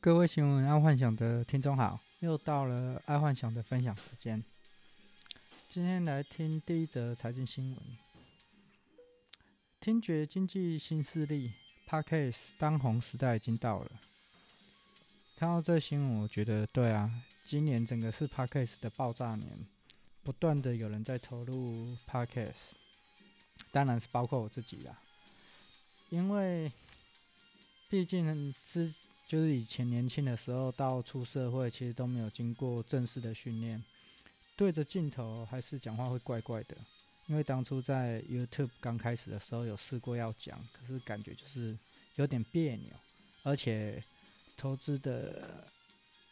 各位新闻爱幻想的听众好，又到了爱幻想的分享时间。今天来听第一则财经新闻：听觉经济新势力，Podcast 当红时代已经到了。看到这新闻，我觉得对啊，今年整个是 Podcast 的爆炸年，不断的有人在投入 Podcast，当然是包括我自己啦，因为毕竟之。就是以前年轻的时候到出社会，其实都没有经过正式的训练，对着镜头还是讲话会怪怪的。因为当初在 YouTube 刚开始的时候有试过要讲，可是感觉就是有点别扭，而且投资的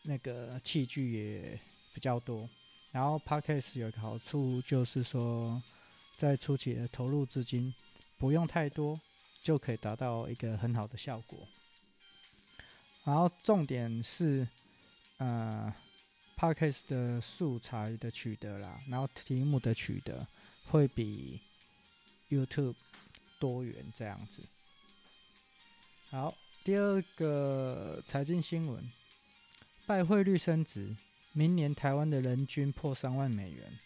那个器具也比较多。然后 Podcast 有一个好处就是说，在初期的投入资金不用太多，就可以达到一个很好的效果。然后重点是，呃，Podcast 的素材的取得啦，然后题目的取得会比 YouTube 多元这样子。好，第二个财经新闻，拜汇率升值，明年台湾的人均破三万美元。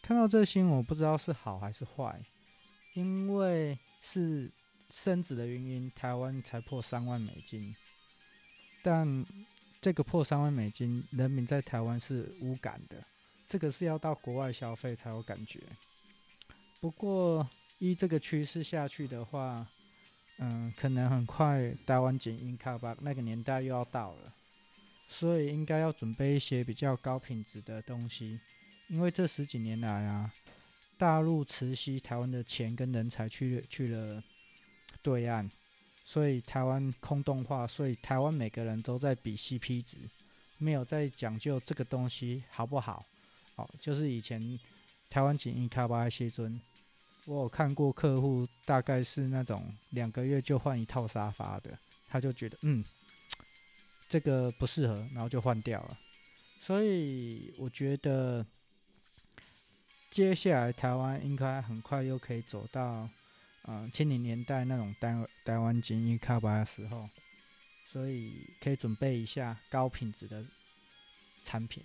看到这新闻，我不知道是好还是坏，因为是。升值的原因，台湾才破三万美金，但这个破三万美金，人民在台湾是无感的，这个是要到国外消费才有感觉。不过依这个趋势下去的话，嗯，可能很快台湾景英卡吧，那个年代又要到了，所以应该要准备一些比较高品质的东西，因为这十几年来啊，大陆慈溪台湾的钱跟人才去去了。对岸，所以台湾空洞化，所以台湾每个人都在比 CP 值，没有在讲究这个东西好不好。哦，就是以前台湾景一卡巴西尊，我有看过客户大概是那种两个月就换一套沙发的，他就觉得嗯，这个不适合，然后就换掉了。所以我觉得接下来台湾应该很快又可以走到。嗯，七零年代那种台台湾精英卡巴的时候，所以可以准备一下高品质的产品。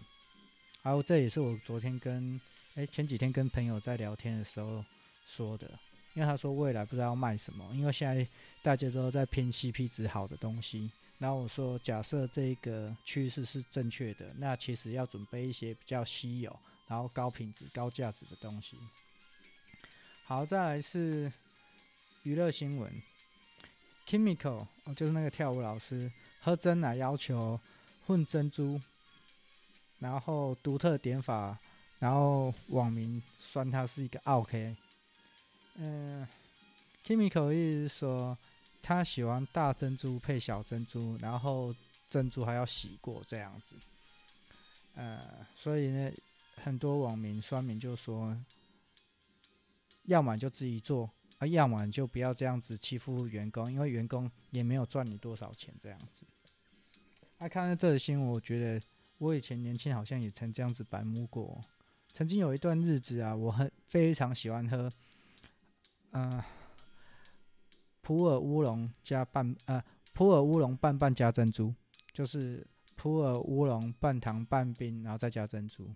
然后这也是我昨天跟哎、前几天跟朋友在聊天的时候说的，因为他说未来不知道要卖什么，因为现在大家都在拼 CP 值好的东西。然后我说，假设这个趋势是正确的，那其实要准备一些比较稀有、然后高品质、高价值的东西。好，再来是。娱乐新闻，Kimiko 哦，就是那个跳舞老师喝真奶要求混珍珠，然后独特点法，然后网民酸他是一个奥客。嗯，Kimiko 意思是说他喜欢大珍珠配小珍珠，然后珍珠还要洗过这样子。呃，所以呢，很多网民酸民就说，要么就自己做。啊，要么就不要这样子欺负员工，因为员工也没有赚你多少钱这样子。啊，看到这个新闻，我觉得我以前年轻好像也曾这样子白目过。曾经有一段日子啊，我很非常喜欢喝，嗯、普洱乌龙加半呃普洱乌龙半半加珍珠，就是普洱乌龙半糖半冰，然后再加珍珠。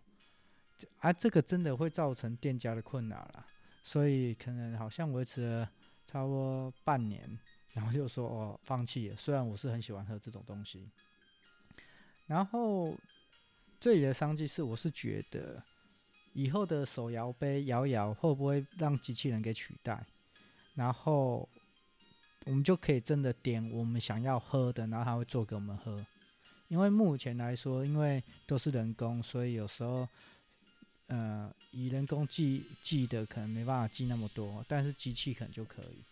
啊，这个真的会造成店家的困扰啦。所以可能好像维持了差不多半年，然后就说哦，放弃了。虽然我是很喜欢喝这种东西，然后这里的商机是，我是觉得以后的手摇杯摇摇会不会让机器人给取代？然后我们就可以真的点我们想要喝的，然后他会做给我们喝。因为目前来说，因为都是人工，所以有时候。呃，以人工记记的可能没办法记那么多，但是机器可能就可以。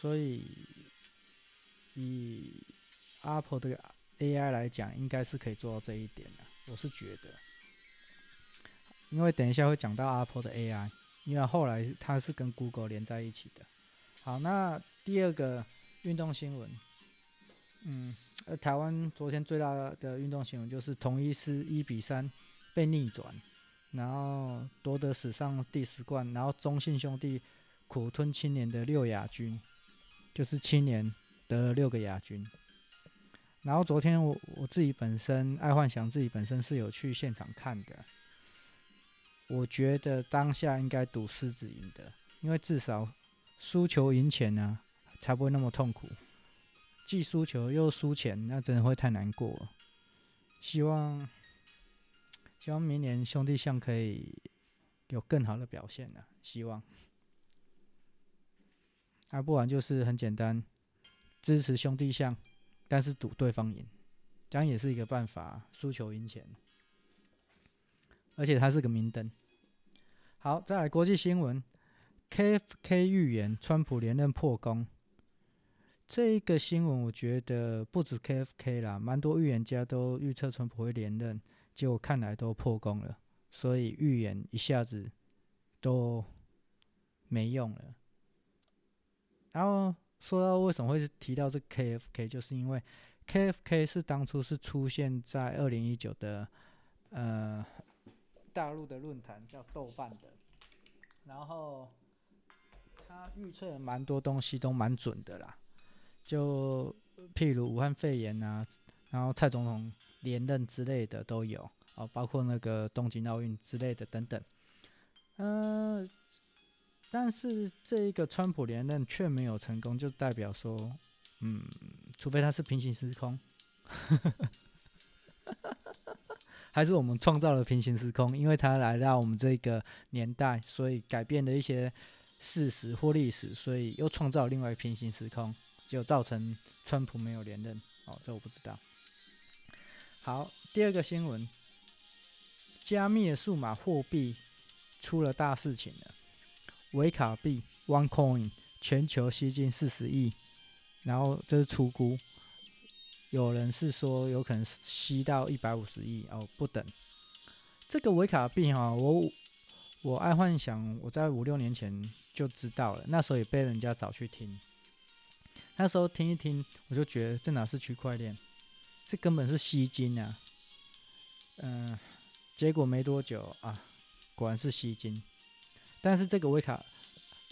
所以以 Apple 的 AI 来讲，应该是可以做到这一点的，我是觉得。因为等一下会讲到 Apple 的 AI，因为后来它是跟 Google 连在一起的。好，那第二个运动新闻，嗯。呃，台湾昨天最大的运动新闻就是统一狮一比三被逆转，然后夺得史上第十冠，然后中信兄弟苦吞青年的六亚军，就是青年得了六个亚军。然后昨天我我自己本身爱幻想自己本身是有去现场看的，我觉得当下应该赌狮子赢的，因为至少输球赢钱呢，才不会那么痛苦。既输球又输钱，那真的会太难过。希望希望明年兄弟象可以有更好的表现呢，希望。啊，不然就是很简单，支持兄弟象。但是赌对方赢，这样也是一个办法，输球赢钱，而且它是个明灯。好，再来国际新闻，KFK 预言川普连任破功。这一个新闻我觉得不止 KFK 啦，蛮多预言家都预测川普会连任，结果看来都破功了，所以预言一下子都没用了。然后。说到为什么会提到这 KFK，就是因为 KFK 是当初是出现在二零一九的呃大陆的论坛叫豆瓣的，然后他预测蛮多东西都蛮准的啦，就譬如武汉肺炎啊，然后蔡总统连任之类的都有哦，包括那个东京奥运之类的等等，嗯、呃。但是这一个川普连任却没有成功，就代表说，嗯，除非他是平行时空，还是我们创造了平行时空，因为他来到我们这个年代，所以改变了一些事实或历史，所以又创造另外平行时空，就造成川普没有连任。哦，这我不知道。好，第二个新闻，加密的数码货币出了大事情了。维卡币 OneCoin 全球吸金四十亿，然后这是出估，有人是说有可能吸到一百五十亿哦，不等。这个维卡币哈，我我爱幻想，我在五六年前就知道了，那时候也被人家找去听，那时候听一听，我就觉得这哪是区块链，这根本是吸金啊。嗯、结果没多久啊，果然是吸金。但是这个维卡，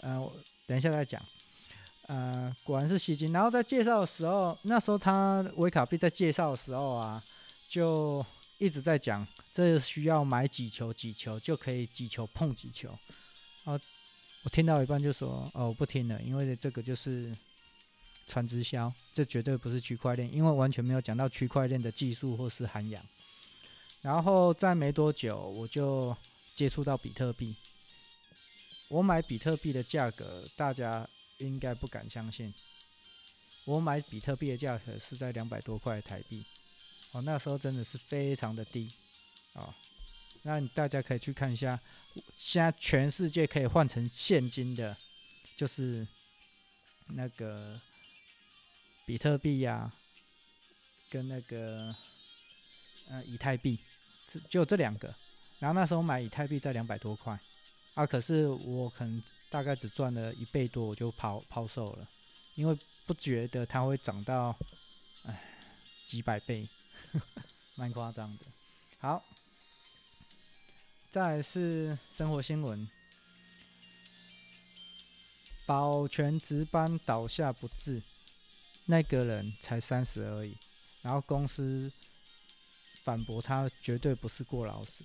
呃，等一下再讲，呃，果然是吸金。然后在介绍的时候，那时候他维卡币在介绍的时候啊，就一直在讲，这需要买几球几球就可以几球碰几球。哦，我听到一半就说，哦，我不听了，因为这个就是传直销，这绝对不是区块链，因为完全没有讲到区块链的技术或是涵养。然后再没多久，我就接触到比特币。我买比特币的价格，大家应该不敢相信。我买比特币的价格是在两百多块台币，哦，那时候真的是非常的低，哦，那大家可以去看一下，现在全世界可以换成现金的，就是那个比特币呀、跟那个呃以太币，就就这两个。然后那时候买以太币在两百多块。啊！可是我可能大概只赚了一倍多，我就抛抛售了，因为不觉得它会涨到，哎，几百倍，蛮夸张的。好，再来是生活新闻，保全值班倒下不治，那个人才三十而已，然后公司反驳他绝对不是过劳死。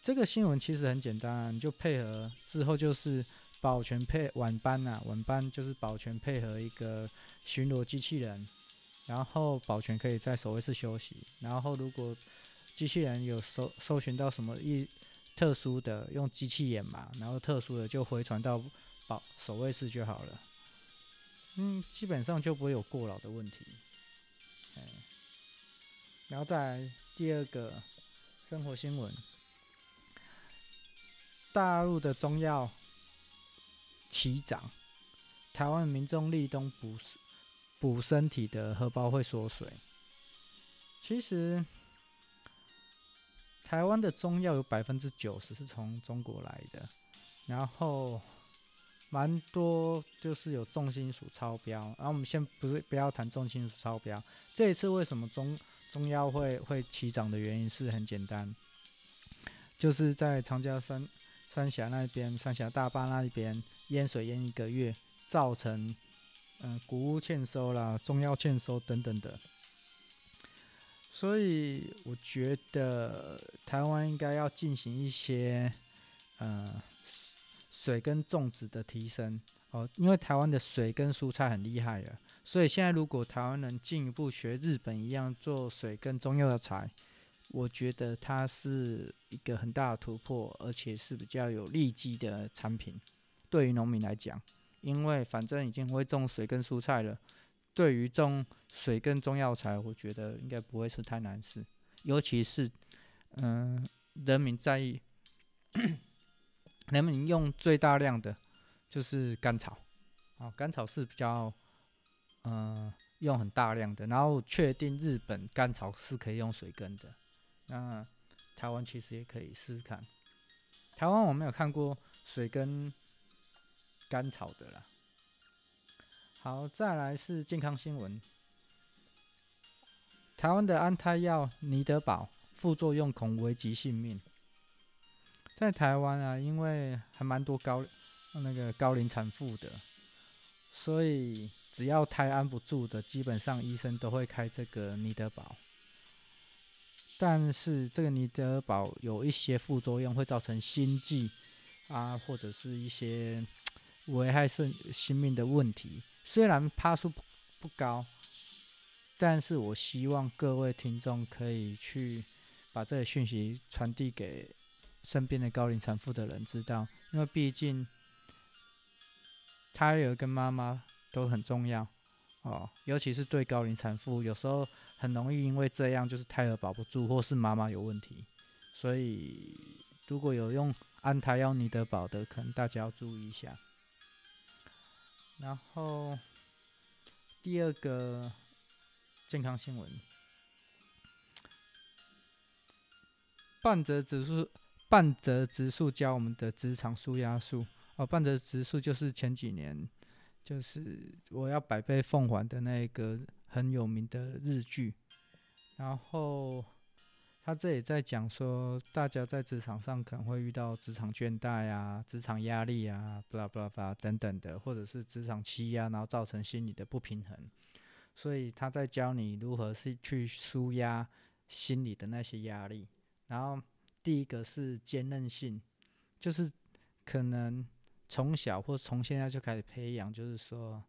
这个新闻其实很简单，你就配合之后就是保全配晚班、啊，晚班就是保全配合一个巡逻机器人，然后保全可以在守卫室休息，然后如果机器人有搜搜寻到什么一特殊的，用机器眼嘛，然后特殊的就回传到保守卫室就好了，嗯，基本上就不会有过劳的问题，嗯，然后再来第二个生活新闻。大陆的中药齐涨，台湾民众立冬补补身体的荷包会缩水。其实，台湾的中药有百分之九十是从中国来的，然后蛮多就是有重金属超标。然后我们先不是不要谈重金属超标，这一次为什么中中药会会起涨的原因是很简单，就是在长江山。三峡那边，三峡大坝那一边淹水淹一个月，造成嗯、谷物欠收啦，中药欠收等等的。所以我觉得台湾应该要进行一些呃水跟种植的提升哦，因为台湾的水跟蔬菜很厉害了，所以现在如果台湾能进一步学日本一样做水跟中药材，我觉得它是一个很大的突破，而且是比较有利基的产品，对于农民来讲，因为反正已经会种水跟蔬菜了。对于种水跟中药材，我觉得应该不会是太难事，尤其是，嗯、人民在意，能不能用最大量的就是甘草，啊，甘草是比较，嗯、呃，用很大量的，然后确定日本甘草是可以用水根的，那台湾其实也可以试试看，台湾我没有看过水根甘草的啦。好，再来是健康新闻。台湾的安胎药尼德宝副作用恐危及性命。在台湾啊，因为还蛮多高那个高龄产妇的，所以只要胎安不住的，基本上医生都会开这个尼德宝。但是这个尼德宝有一些副作用，会造成心悸啊，或者是一些危害生性命的问题。虽然趴数不高，但是我希望各位听众可以去把这个讯息传递给身边的高龄产妇的人知道，因为毕竟胎儿跟妈妈都很重要哦，尤其是对高龄产妇，有时候很容易因为这样就是胎儿保不住，或是妈妈有问题，所以如果有用安胎药尼德宝的，可能大家要注意一下。然后第二个健康新闻，半泽指数，半泽直树教我们的职场舒压术哦。半泽直树就是前几年就是我要百倍奉还的那个很有名的日剧，然后。他这里在讲说，大家在职场上可能会遇到职场倦怠啊、职场压力啊、巴拉巴拉巴拉等等的，或者是职场欺压，然后造成心理的不平衡。所以他在教你如何是去舒压心理的那些压力。然后第一个是坚韧性，就是可能从小或从现在就开始培养，就是说，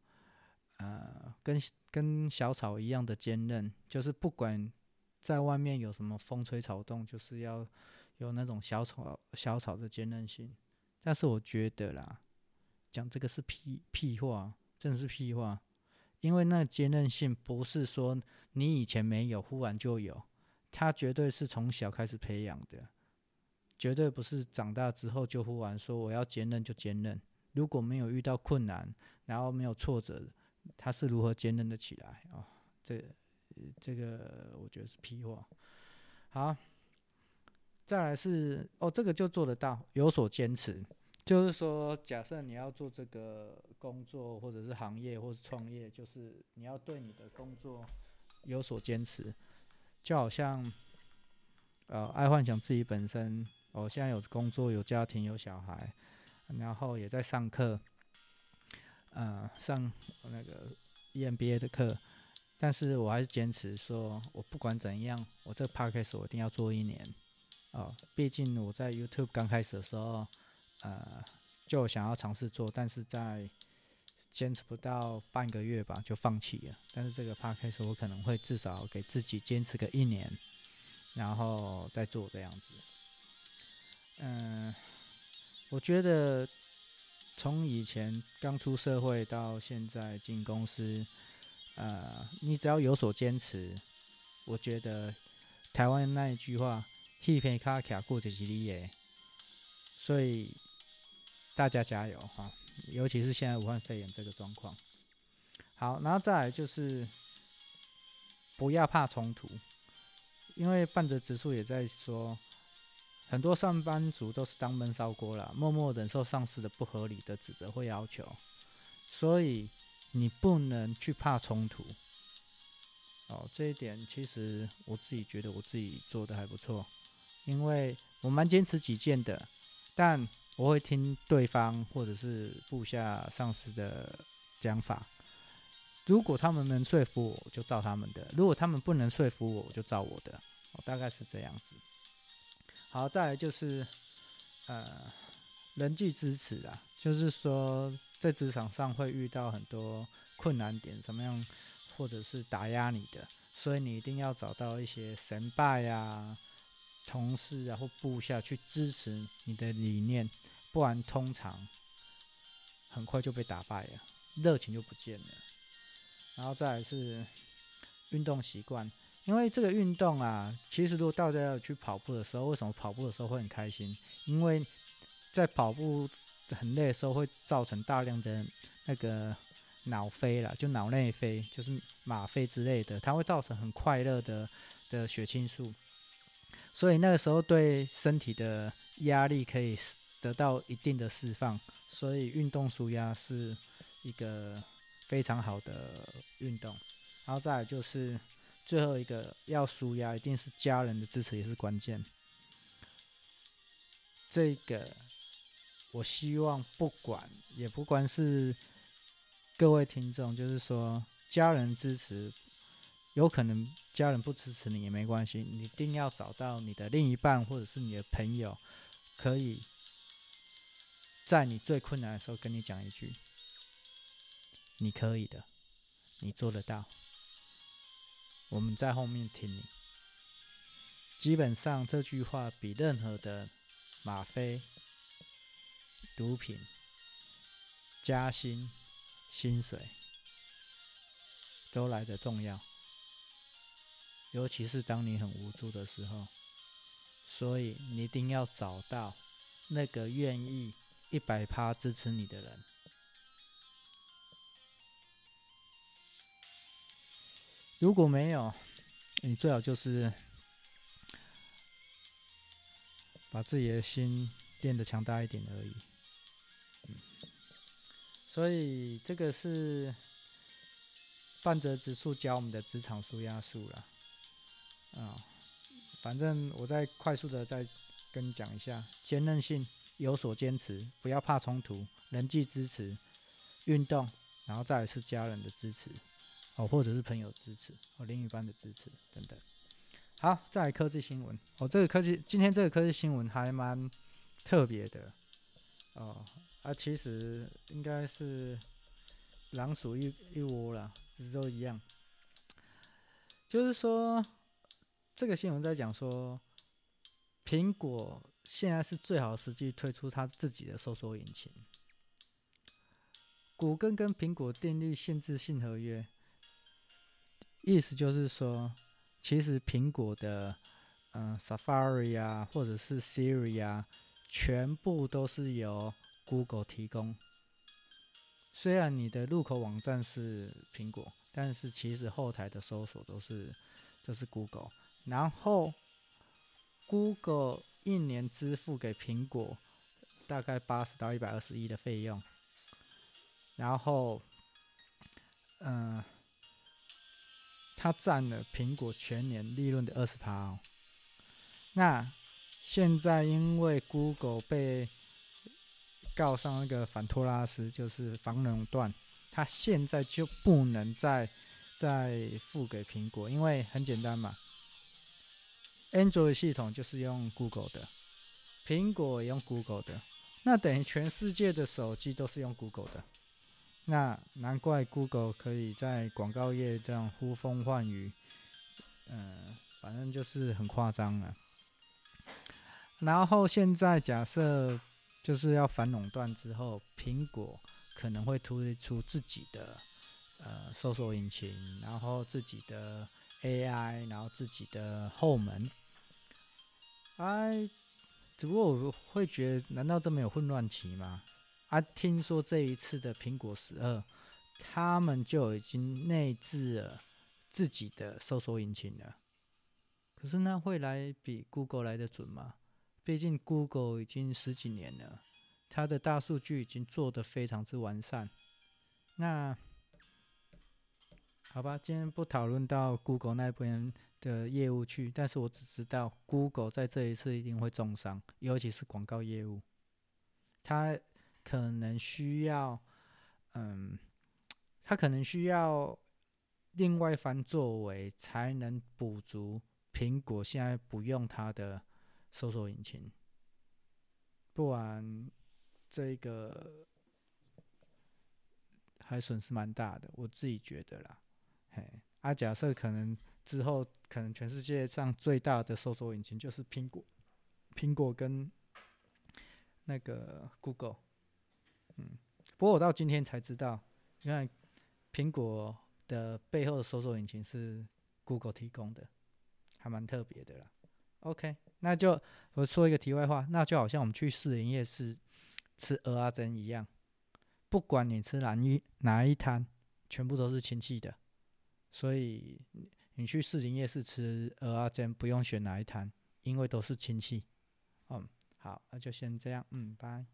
呃，跟跟小草一样的坚韧，就是不管。在外面有什么风吹草动，就是要有那种小草小草的坚韧性。但是我觉得啦，讲这个是屁屁话，真的是屁话。因为那坚韧性不是说你以前没有，忽然就有，它绝对是从小开始培养的，绝对不是长大之后就忽然说我要坚韧就坚韧。如果没有遇到困难，然后没有挫折，他是如何坚韧的起来啊？这。这个我觉得是屁话。好，再来是哦，这个就做得到，有所坚持。就是说，假设你要做这个工作，或者是行业，或是创业，就是你要对你的工作有所坚持。就好像，呃，爱幻想自己本身，我、现在有工作、有家庭、有小孩，然后也在上课，呃，上那个 EMBA 的课。但是我还是坚持说，我不管怎样，我这 podcast 我一定要做一年，哦，毕竟我在 YouTube 刚开始的时候，呃，就想要尝试做，但是在坚持不到半个月吧，就放弃了。但是这个 podcast 我可能会至少给自己坚持个一年，然后再做这样子。嗯、我觉得从以前刚出社会到现在进公司。呃，你只要有所坚持，我觉得台湾那一句话“一片卡卡过就是你耶”，所以大家加油哈！尤其是现在武汉肺炎这个状况。好，然后再来就是不要怕冲突，因为半泽直树也在说，很多上班族都是当闷烧锅了，默默忍受上司的不合理的指责或要求，所以。你不能去怕冲突，哦，这一点其实我自己觉得我自己做的还不错，因为我蛮坚持己见的，但我会听对方或者是部下上司的讲法，如果他们能说服我，就照他们的；如果他们不能说服我，我就照我的。我大概是这样子。好，再来就是呃人际支持啊，就是说在职场上会遇到很多困难点，什么样或者是打压你的，所以你一定要找到一些神拜啊、同事啊或部下去支持你的理念，不然通常很快就被打败了，热情就不见了。然后再来是运动习惯，因为这个运动啊，其实如果大家要去跑步的时候，为什么跑步的时候会很开心？因为在跑步很累的时候，会造成大量的那个脑啡啦，就脑内啡，就是吗啡之类的，它会造成很快乐的的血清素，所以那个时候对身体的压力可以得到一定的释放，所以运动舒压是一个。非常好的运动，然后再来就是最后一个要舒压，一定是家人的支持也是关键。这个我希望不管也不管是各位听众，就是说家人支持，有可能家人不支持你也没关系，你一定要找到你的另一半或者是你的朋友，可以在你最困难的时候跟你讲一句。你可以的，你做得到。我们在后面听你。基本上这句话比任何的吗啡、毒品、加薪、薪水都来得重要。尤其是当你很无助的时候，所以你一定要找到那个愿意一百趴支持你的人。如果没有，你最好就是把自己的心练得强大一点而已。所以这个是半泽直树教我们的职场舒压术了。啊，反正我再快速的再跟你讲一下：坚韧性，有所坚持，不要怕冲突，人际支持，运动，然后再来是家人的支持。哦，或者是朋友支持，哦，另一半的支持等等。好，再来科技新闻。哦，这个科技今天这个科技新闻还蛮特别的。哦，啊，其实应该是狼鼠一一窝啦，只是都一样。就是说，这个新闻在讲说，苹果现在是最好时机推出它自己的搜索引擎。谷歌跟苹果订立限制性合约。意思就是说，其实苹果的嗯、Safari 啊，或者是 Siri 啊，全部都是由 Google 提供。虽然你的入口网站是苹果，但是其实后台的搜索都是都是 Google。然后 Google 一年支付给苹果大概八十到一百二十亿的费用。然后，嗯、它占了苹果全年利润的二十趴哦。那现在因为 Google 被告上那个反托拉斯，就是反垄断，它现在就不能再再付给苹果，因为很简单嘛，Android 系统就是用 Google 的，苹果也用 Google 的，那等于全世界的手机都是用 Google 的。那难怪 Google 可以在广告业这样呼风唤雨，嗯、反正就是很夸张了。然后现在假设就是要反垄断之后，苹果可能会推出自己的呃搜索引擎，然后自己的 AI，然后自己的后门。哎，只不过我会觉得，难道这么有混乱期吗？啊，听说这一次的苹果十二，他们就已经内置了自己的搜索引擎了。可是那会来比 Google 来得准吗？毕竟 Google 已经十几年了，它的大数据已经做得非常之完善。那好吧，今天不讨论到 Google 那边的业务去，但是我只知道 Google 在这一次一定会重伤，尤其是广告业务，它。可能需要，嗯，他可能需要另外一番作为，才能补足苹果现在不用它的搜索引擎，不然这个还损失蛮大的，我自己觉得啦。嘿，啊，假设可能之后可能全世界上最大的搜索引擎就是苹果，苹果跟那个 Google，嗯，不过我到今天才知道，原来苹果。的背后的搜索引擎是 Google 提供的，还蛮特别的啦。OK，那就我说一个题外话，那就好像我们去士林夜市吃蚵仔煎一样，不管你吃哪一哪一摊，全部都是亲戚的，所以你去士林夜市吃蚵仔煎不用选哪一摊，因为都是亲戚。嗯，好，那就先这样，嗯，拜。